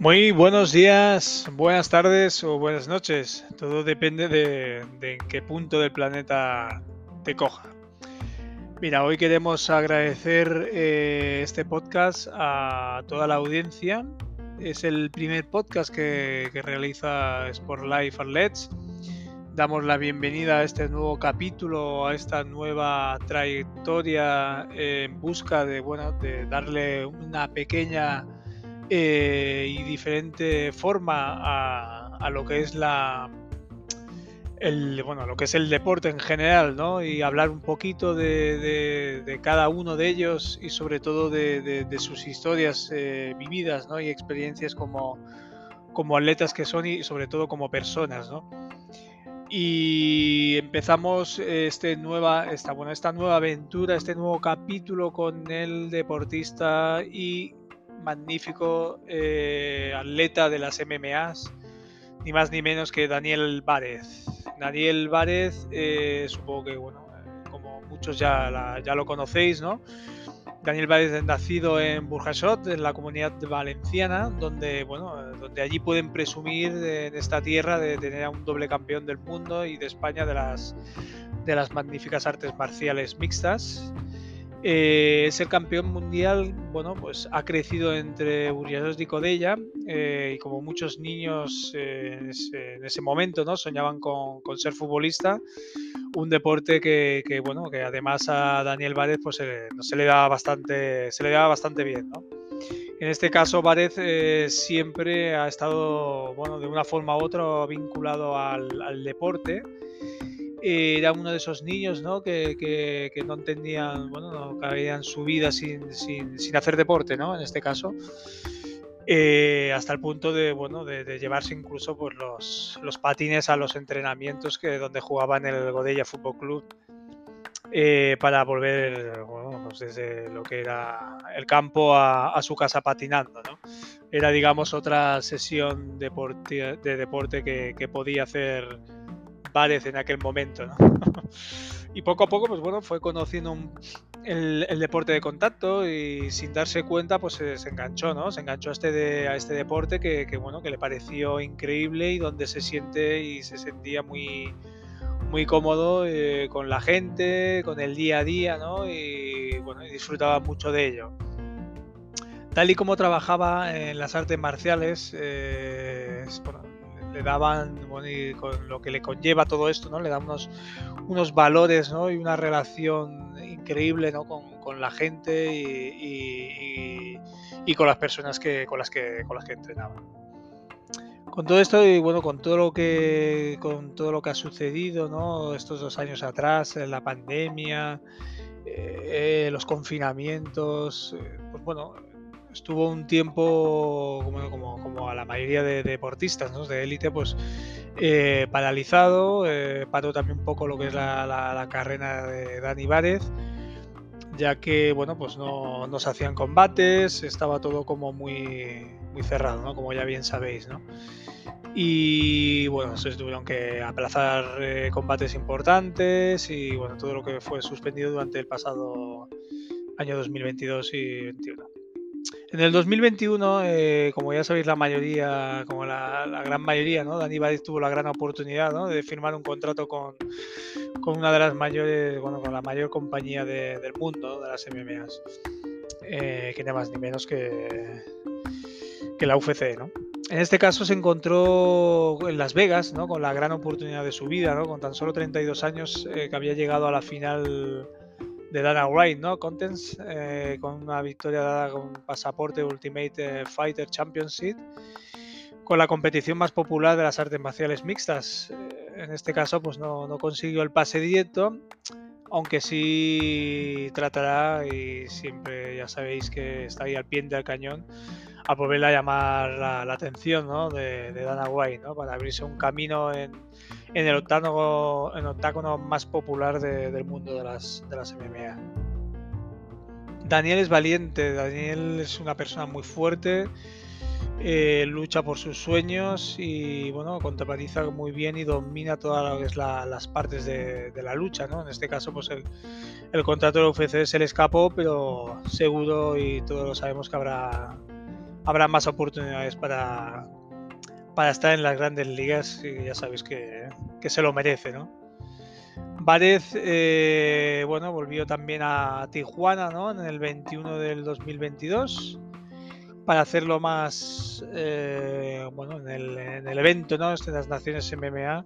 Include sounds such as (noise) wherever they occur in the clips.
Muy buenos días, buenas tardes o buenas noches. Todo depende de, en qué punto del planeta te coja. Mira, hoy queremos agradecer eh, este podcast a toda la audiencia. Es el primer podcast que, realiza Sport Life Let's. Damos la bienvenida a este nuevo capítulo, a esta nueva trayectoria en busca de, bueno, de darle una pequeña eh, y diferente forma a, lo que es la el, bueno, lo que es el deporte en general, ¿no? Y hablar un poquito de, cada uno de ellos y sobre todo de, sus historias eh, vividas, ¿no? Y experiencias como, como atletas que son y sobre todo como personas, ¿no? Y empezamos este nueva, esta, bueno, esta nueva aventura, este nuevo capítulo con el deportista y magnífico eh, atleta de las MMAs, ni más ni menos que Daniel Várez. Daniel Várez, eh, supongo que, bueno, como muchos ya, ya lo conocéis, ¿no? Daniel Várez es nacido en Burjasot, en la comunidad valenciana, donde, bueno, donde allí pueden presumir en esta tierra de tener a un doble campeón del mundo y de España de las, de las magníficas artes marciales mixtas. Eh, es el campeón mundial, bueno, pues ha crecido entre Burriados y Codella eh, y como muchos niños eh, en, ese, momento, ¿no? Soñaban con, ser futbolista, un deporte que, bueno, que además a Daniel Várez pues se le da bastante, se le da bastante bien. En este caso, Várez siempre ha estado, bueno, de una forma u otra vinculado al deporte era uno de esos niños ¿no? Que, que, no entendían, bueno, no cabían su vida sin, sin, sin, hacer deporte, ¿no? En este caso. Eh, hasta el punto de, bueno, de, llevarse incluso pues, los, los, patines a los entrenamientos que, donde jugaba en el Godella Fútbol Club eh, para volver bueno, pues desde lo que era el campo a, a, su casa patinando. ¿no? Era, digamos, otra sesión deporte, de deporte que, que podía hacer en aquel momento, (laughs) y poco a poco, pues bueno, fue conociendo el, deporte de contacto y sin darse cuenta, pues se, enganchó, ¿no? Se enganchó a este, a este deporte que, bueno, que le pareció increíble y donde se siente y se sentía muy, muy cómodo eh, con la gente, con el día a día, ¿no? Y bueno, disfrutaba mucho de ello. Tal y como trabajaba en las artes marciales, eh, le daban, con lo que le conlleva todo esto, ¿no? Le dan unos, valores, ¿no? Y una relación increíble, ¿no? Con, con la gente y, y, con las personas que, con las que, con las que entrenaba. Con todo esto y bueno, con todo lo que, con todo lo que ha sucedido, ¿no? Estos dos años atrás, la pandemia, eh, los confinamientos, eh, pues bueno, estuvo un tiempo, como, a la mayoría de, deportistas de élite, pues eh, paralizado, eh, paró también un poco lo que es la, carrera de Dani Várez, ya que bueno, pues no, no, se hacían combates, estaba todo como muy, muy cerrado, ¿no? como ya bien sabéis. ¿no? Y bueno, se tuvieron que aplazar eh, combates importantes y bueno, todo lo que fue suspendido durante el pasado año 2022 y 2021. En el 2021, eh, como ya sabéis la mayoría, como la, gran mayoría, ¿no? Dani Badis tuvo la gran oportunidad de firmar un contrato con, una de las mayores, bueno, con la mayor compañía del mundo de las MMAs, eh, que nada más ni menos que, que la UFC, ¿no? En este caso se encontró en Las Vegas, ¿no? Con la gran oportunidad de su vida, ¿no? Con tan solo 32 años eh, que había llegado a la final de Dana White, ¿no? Contents, eh, con una victoria dada con pasaporte Ultimate Fighter Championship, con la competición más popular de las artes marciales mixtas. Eh, en este caso, pues no, consiguió el pase directo, aunque sí tratará, y siempre ya sabéis que está ahí al pie del cañón, a volver a llamar la, atención ¿no? de, Dana White, ¿no? para abrirse un camino en en el octágono, en octágono más popular del mundo de las, de las MMA. Daniel es valiente, Daniel es una persona muy fuerte, eh, lucha por sus sueños y bueno, contrapariza muy bien y domina todas las partes de, la lucha, ¿no? En este caso, pues el, contrato del UFC se le escapó, pero seguro y todos lo sabemos que habrá habrá más oportunidades para, para estar en las grandes ligas y ya sabéis que, se lo merece, ¿no? Várez, eh, bueno, volvió también a Tijuana, ¿no? En el 21 del 2022 para hacerlo más, eh, bueno, en el, en el, evento, ¿no? De las Naciones MMA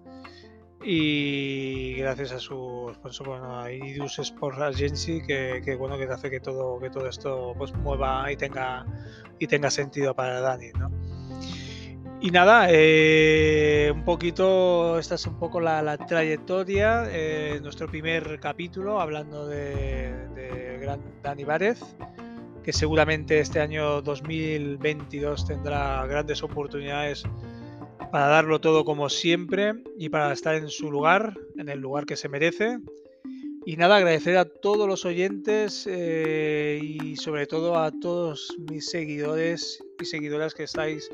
y gracias a su sponsor, bueno, a Idus Sports Agency, que, bueno, que hace que todo, que todo esto pues mueva y tenga, y tenga sentido para Dani, ¿no? Y nada, eh, un poquito, esta es un poco la, trayectoria, eh, nuestro primer capítulo hablando de, de Gran Dani Várez, que seguramente este año 2022 tendrá grandes oportunidades para darlo todo como siempre y para estar en su lugar, en el lugar que se merece. Y nada, agradecer a todos los oyentes eh, y sobre todo a todos mis seguidores y seguidoras que estáis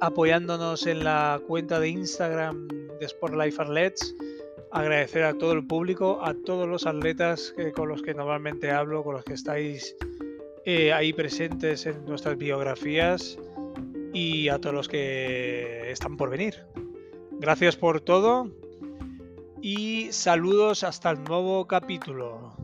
apoyándonos en la cuenta de Instagram de Sport Life Athletes. Agradecer a todo el público, a todos los atletas con los que normalmente hablo, con los que estáis eh, ahí presentes en nuestras biografías y a todos los que están por venir. Gracias por todo y saludos hasta el nuevo capítulo.